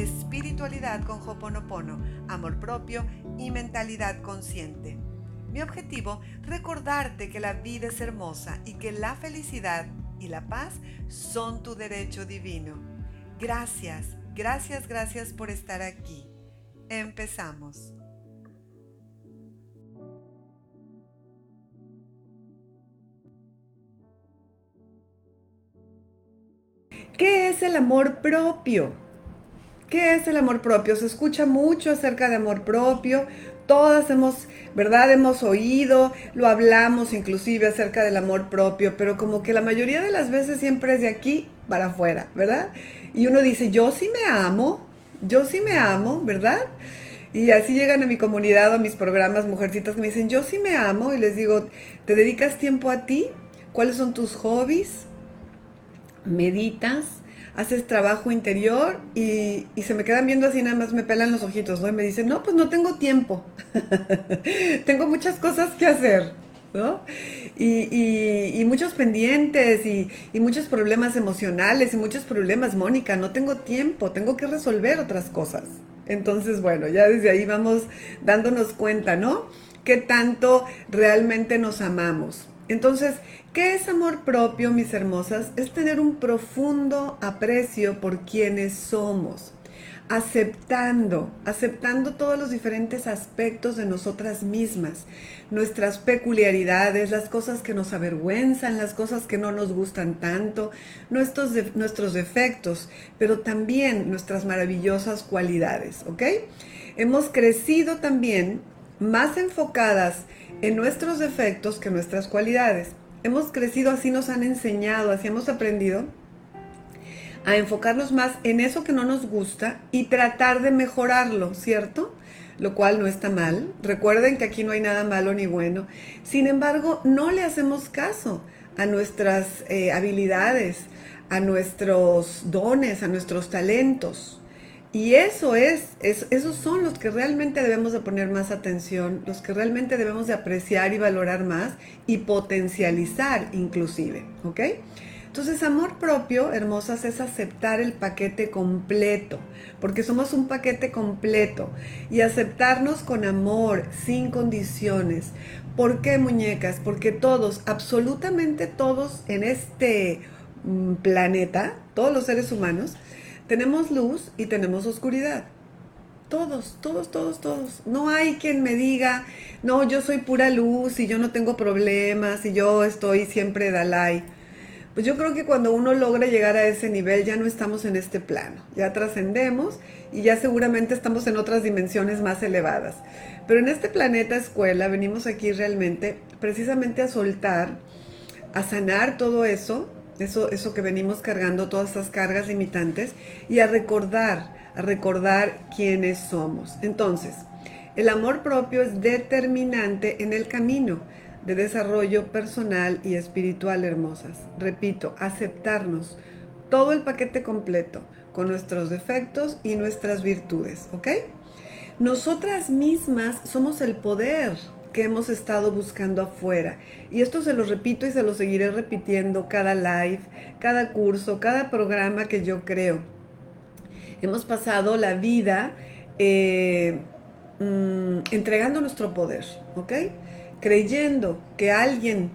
Espiritualidad con Hoponopono, amor propio y mentalidad consciente. Mi objetivo, recordarte que la vida es hermosa y que la felicidad y la paz son tu derecho divino. Gracias, gracias, gracias por estar aquí. Empezamos. ¿Qué es el amor propio? ¿Qué es el amor propio? Se escucha mucho acerca de amor propio. Todas hemos, ¿verdad? Hemos oído, lo hablamos inclusive acerca del amor propio, pero como que la mayoría de las veces siempre es de aquí para afuera, ¿verdad? Y uno dice, yo sí me amo, yo sí me amo, ¿verdad? Y así llegan a mi comunidad a mis programas mujercitas que me dicen, yo sí me amo y les digo, ¿te dedicas tiempo a ti? ¿Cuáles son tus hobbies? meditas, haces trabajo interior y, se me quedan viendo así, nada más me pelan los ojitos, ¿no? Y me dicen, no, pues no tengo tiempo, tengo muchas cosas que hacer, ¿no? Y, muchos pendientes y, y, muchos problemas emocionales y muchos problemas, Mónica, no tengo tiempo, tengo que resolver otras cosas. Entonces, bueno, ya desde ahí vamos dándonos cuenta, ¿no? ¿Qué tanto realmente nos amamos? Entonces, ¿qué es amor propio, mis hermosas? Es tener un profundo aprecio por quienes somos, aceptando, aceptando todos los diferentes aspectos de nosotras mismas, nuestras peculiaridades, las cosas que nos avergüenzan, las cosas que no nos gustan tanto, nuestros, nuestros defectos, pero también nuestras maravillosas cualidades, ¿ok? Hemos crecido también más enfocadas en nuestros defectos que nuestras cualidades. Hemos crecido, así nos han enseñado, así hemos aprendido a enfocarnos más en eso que no nos gusta y tratar de mejorarlo, ¿cierto? Lo cual no está mal. Recuerden que aquí no hay nada malo ni bueno. Sin embargo, no le hacemos caso a nuestras eh, habilidades, a nuestros dones, a nuestros talentos. Y eso es, esos son los que realmente debemos de poner más atención, los que realmente debemos de apreciar y valorar más y potencializar inclusive, ¿ok? Entonces, amor propio, hermosas, es aceptar el paquete completo, porque somos un paquete completo y aceptarnos con amor, sin condiciones. ¿Por qué, muñecas? Porque todos, absolutamente todos en este mm, planeta, todos los seres humanos, tenemos luz y tenemos oscuridad. Todos, todos, todos, todos. No hay quien me diga, no, yo soy pura luz y yo no tengo problemas y yo estoy siempre Dalai. Pues yo creo que cuando uno logra llegar a ese nivel ya no estamos en este plano, ya trascendemos y ya seguramente estamos en otras dimensiones más elevadas. Pero en este planeta escuela venimos aquí realmente precisamente a soltar, a sanar todo eso eso, eso que venimos cargando, todas esas cargas limitantes, y a recordar, a recordar quiénes somos. Entonces, el amor propio es determinante en el camino de desarrollo personal y espiritual, hermosas. Repito, aceptarnos todo el paquete completo, con nuestros defectos y nuestras virtudes, ¿ok? Nosotras mismas somos el poder que hemos estado buscando afuera. Y esto se lo repito y se lo seguiré repitiendo cada live, cada curso, cada programa que yo creo. Hemos pasado la vida eh, mm, entregando nuestro poder, ¿ok? Creyendo que alguien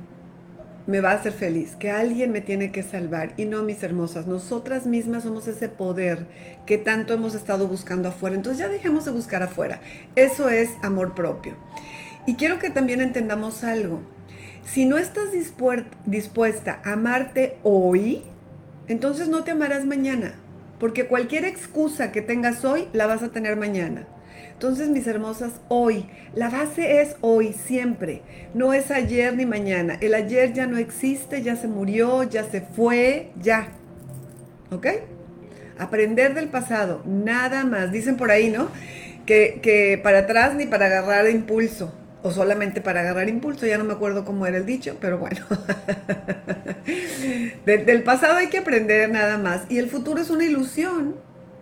me va a hacer feliz, que alguien me tiene que salvar. Y no, mis hermosas, nosotras mismas somos ese poder que tanto hemos estado buscando afuera. Entonces ya dejemos de buscar afuera. Eso es amor propio. Y quiero que también entendamos algo. Si no estás dispuesta a amarte hoy, entonces no te amarás mañana. porque cualquier excusa que tengas hoy la vas a tener mañana. Entonces, mis hermosas, hoy, la base es hoy, siempre. No es ayer ni mañana. El ayer ya no existe, ya se murió, ya se fue, ya. ¿Ok? Aprender del pasado, nada más. Dicen por ahí, ¿no? Que, que para atrás ni para agarrar impulso o solamente para agarrar impulso, ya no me acuerdo cómo era el dicho, pero bueno. del pasado hay que aprender nada más. Y el futuro es una ilusión.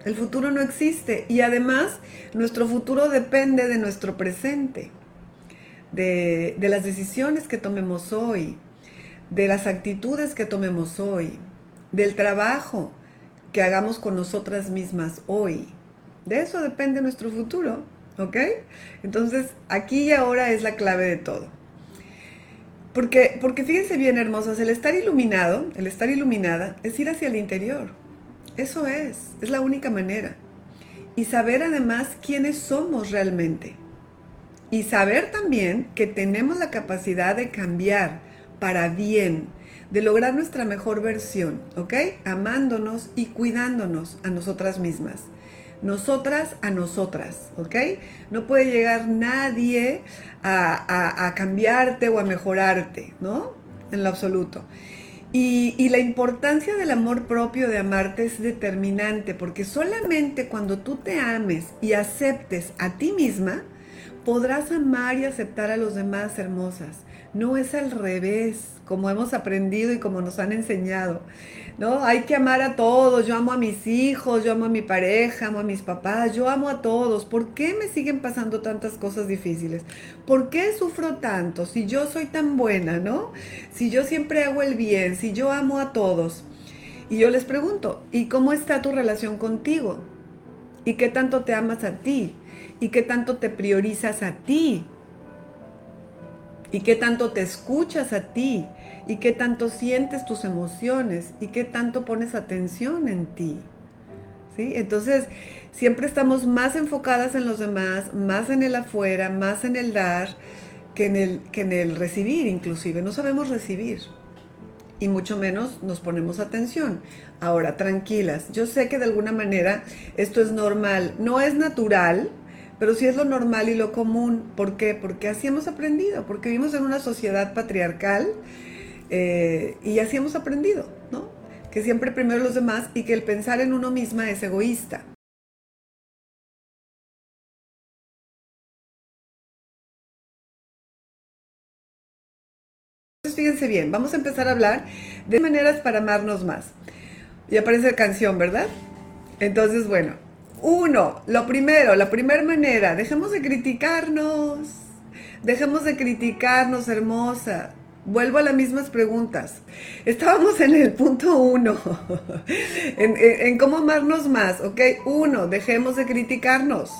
El futuro no existe. Y además, nuestro futuro depende de nuestro presente, de, de las decisiones que tomemos hoy, de las actitudes que tomemos hoy, del trabajo que hagamos con nosotras mismas hoy. De eso depende nuestro futuro. ¿Ok? Entonces, aquí y ahora es la clave de todo. Porque, porque fíjense bien, hermosas, el estar iluminado, el estar iluminada, es ir hacia el interior. Eso es, es la única manera. Y saber además quiénes somos realmente. Y saber también que tenemos la capacidad de cambiar para bien, de lograr nuestra mejor versión, ¿ok? Amándonos y cuidándonos a nosotras mismas nosotras a nosotras, ¿ok? No puede llegar nadie a, cambiarte o a mejorarte, ¿no? En lo absoluto. Y, y, la importancia del amor propio, de amarte, es determinante, porque solamente cuando tú te ames y aceptes a ti misma, podrás amar y aceptar a los demás hermosas. No es al revés, como hemos aprendido y como nos han enseñado. ¿no? Hay que amar a todos, yo amo a mis hijos, yo amo a mi pareja, amo a mis papás, yo amo a todos. ¿Por qué me siguen pasando tantas cosas difíciles? ¿Por qué sufro tanto? Si yo soy tan buena, ¿no? Si yo siempre hago el bien, si yo amo a todos. Y yo les pregunto, ¿y cómo está tu relación contigo? ¿Y qué tanto te amas a ti? ¿Y qué tanto te priorizas a ti? ¿Y qué tanto te escuchas a ti? y qué tanto sientes tus emociones y qué tanto pones atención en ti. ¿Sí? Entonces, siempre estamos más enfocadas en los demás, más en el afuera, más en el dar que en el, que en el recibir inclusive. No sabemos recibir y mucho menos nos ponemos atención. Ahora, tranquilas, yo sé que de alguna manera esto es normal, no es natural, pero sí es lo normal y lo común. ¿Por qué? Porque así hemos aprendido, porque vivimos en una sociedad patriarcal eh, y así hemos aprendido, ¿no? Que siempre primero los demás y que el pensar en uno misma es egoísta. Entonces, fíjense bien, vamos a empezar a hablar de maneras para amarnos más. Y aparece la canción, ¿verdad? Entonces, bueno, uno, lo primero, la primera manera, dejemos de criticarnos, dejemos de criticarnos, hermosa. Vuelvo a las mismas preguntas. Estábamos en el punto uno, en, cómo amarnos más, ¿ok? Uno, dejemos de criticarnos.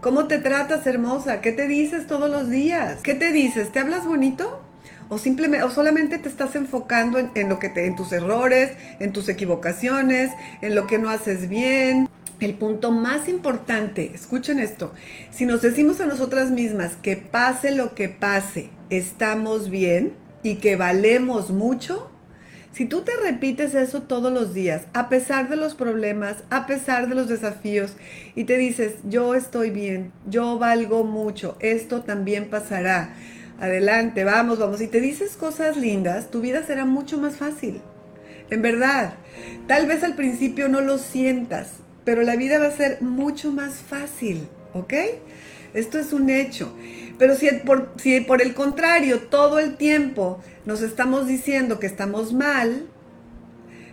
¿Cómo te tratas, hermosa? ¿Qué te dices todos los días? ¿Qué te dices? ¿Te hablas bonito? O simplemente, o solamente te estás enfocando en, en lo que te, en tus errores, en tus equivocaciones, en lo que no haces bien. El punto más importante, escuchen esto, si nos decimos a nosotras mismas que pase lo que pase, estamos bien, y que valemos mucho, si tú te repites eso todos los días, a pesar de los problemas, a pesar de los desafíos, y te dices, yo estoy bien, yo valgo mucho, esto también pasará, adelante, vamos, vamos, y te dices cosas lindas, tu vida será mucho más fácil. En verdad, tal vez al principio no lo sientas, pero la vida va a ser mucho más fácil, ¿ok? Esto es un hecho. Pero si por, si por el contrario todo el tiempo nos estamos diciendo que estamos mal,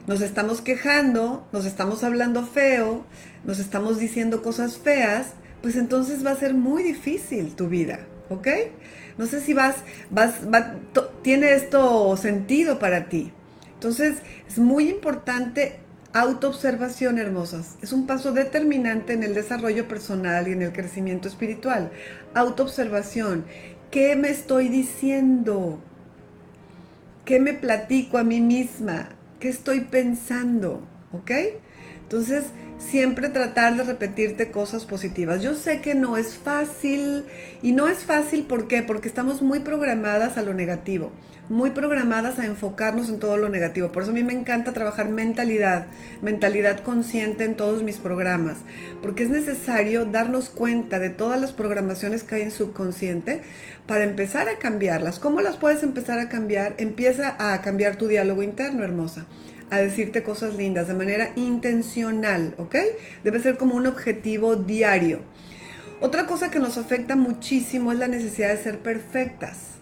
nos estamos quejando, nos estamos hablando feo, nos estamos diciendo cosas feas, pues entonces va a ser muy difícil tu vida, ¿ok? No sé si vas, vas, tiene esto sentido para ti. Entonces es muy importante Autoobservación, hermosas, es un paso determinante en el desarrollo personal y en el crecimiento espiritual. Autoobservación, ¿qué me estoy diciendo? ¿Qué me platico a mí misma? ¿Qué estoy pensando? ¿ok? Entonces, siempre tratar de repetirte cosas positivas. Yo sé que no es fácil y no es fácil ¿por? Porque estamos muy programadas a lo negativo, muy programadas a enfocarnos en todo lo negativo. Por eso a mí me encanta trabajar mentalidad, mentalidad consciente en todos mis programas, porque es necesario darnos cuenta de todas las programaciones que hay en subconsciente para empezar a cambiarlas. ¿Cómo las puedes empezar a cambiar? Empieza a cambiar tu diálogo interno, hermosa a decirte cosas lindas de manera intencional, ¿ok? Debe ser como un objetivo diario. Otra cosa que nos afecta muchísimo es la necesidad de ser perfectas.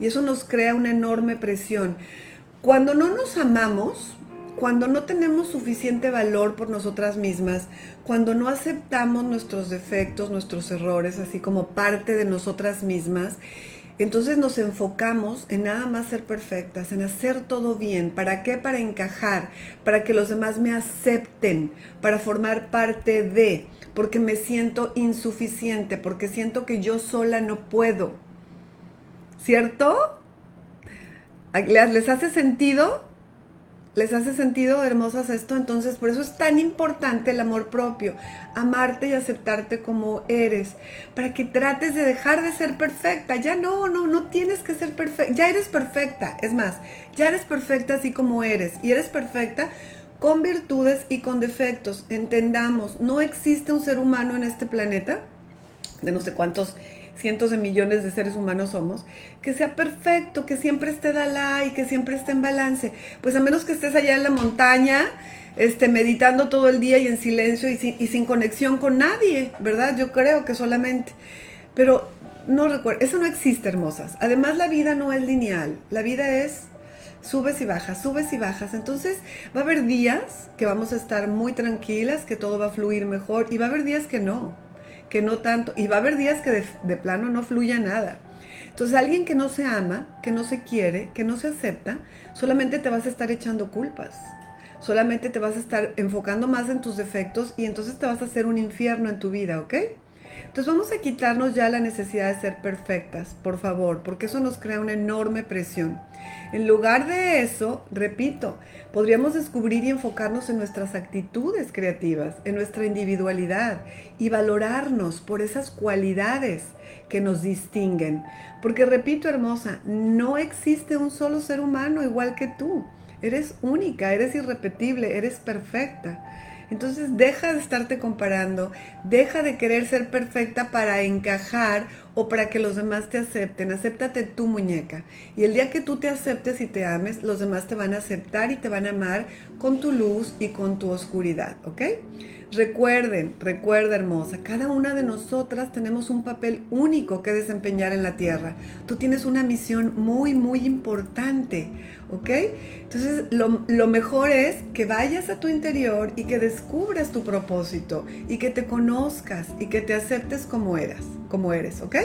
Y eso nos crea una enorme presión. Cuando no nos amamos, cuando no tenemos suficiente valor por nosotras mismas, cuando no aceptamos nuestros defectos, nuestros errores, así como parte de nosotras mismas, entonces nos enfocamos en nada más ser perfectas, en hacer todo bien. ¿Para qué? Para encajar, para que los demás me acepten, para formar parte de, porque me siento insuficiente, porque siento que yo sola no puedo. ¿Cierto? ¿Les hace sentido? ¿Les hace sentido, hermosas, esto? Entonces, por eso es tan importante el amor propio, amarte y aceptarte como eres, para que trates de dejar de ser perfecta. Ya no, no, no tienes que ser perfecta, ya eres perfecta. Es más, ya eres perfecta así como eres, y eres perfecta con virtudes y con defectos. Entendamos, no existe un ser humano en este planeta, de no sé cuántos cientos de millones de seres humanos somos, que sea perfecto, que siempre esté y que siempre esté en balance. Pues a menos que estés allá en la montaña, este, meditando todo el día y en silencio y sin, y sin conexión con nadie, ¿verdad? Yo creo que solamente. Pero no recuerdo, eso no existe, hermosas. Además, la vida no es lineal, la vida es subes y bajas, subes y bajas. Entonces va a haber días que vamos a estar muy tranquilas, que todo va a fluir mejor y va a haber días que no que no tanto, y va a haber días que de, plano no fluya nada. Entonces alguien que no se ama, que no se quiere, que no se acepta, solamente te vas a estar echando culpas. Solamente te vas a estar enfocando más en tus defectos y entonces te vas a hacer un infierno en tu vida, ¿ok? Entonces vamos a quitarnos ya la necesidad de ser perfectas, por favor, porque eso nos crea una enorme presión. En lugar de eso, repito, podríamos descubrir y enfocarnos en nuestras actitudes creativas, en nuestra individualidad y valorarnos por esas cualidades que nos distinguen. Porque repito, hermosa, no existe un solo ser humano igual que tú. Eres única, eres irrepetible, eres perfecta. Entonces deja de estarte comparando, deja de querer ser perfecta para encajar o para que los demás te acepten. Acéptate tu muñeca. Y el día que tú te aceptes y te ames, los demás te van a aceptar y te van a amar con tu luz y con tu oscuridad, ¿ok? Recuerden, recuerda hermosa, cada una de nosotras tenemos un papel único que desempeñar en la tierra. Tú tienes una misión muy, muy importante, ¿ok? Entonces, lo, lo mejor es que vayas a tu interior y que descubras tu propósito y que te conozcas y que te aceptes como eras, como eres, ¿ok?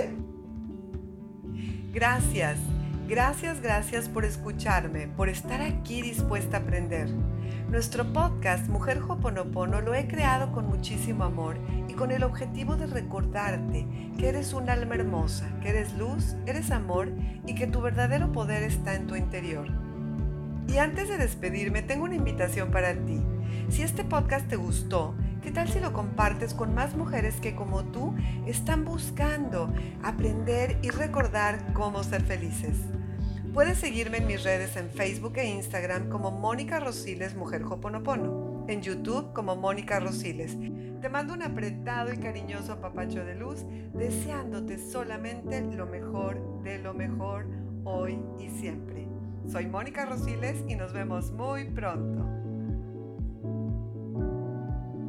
Gracias. Gracias, gracias por escucharme, por estar aquí dispuesta a aprender. Nuestro podcast Mujer Hoponopono lo he creado con muchísimo amor y con el objetivo de recordarte que eres un alma hermosa, que eres luz, eres amor y que tu verdadero poder está en tu interior. Y antes de despedirme, tengo una invitación para ti. Si este podcast te gustó, ¿qué tal si lo compartes con más mujeres que como tú están buscando aprender y recordar cómo ser felices? Puedes seguirme en mis redes en Facebook e Instagram como Mónica Rosiles Mujer Hoponopono, en YouTube como Mónica Rosiles. Te mando un apretado y cariñoso papacho de luz, deseándote solamente lo mejor de lo mejor hoy y siempre. Soy Mónica Rosiles y nos vemos muy pronto.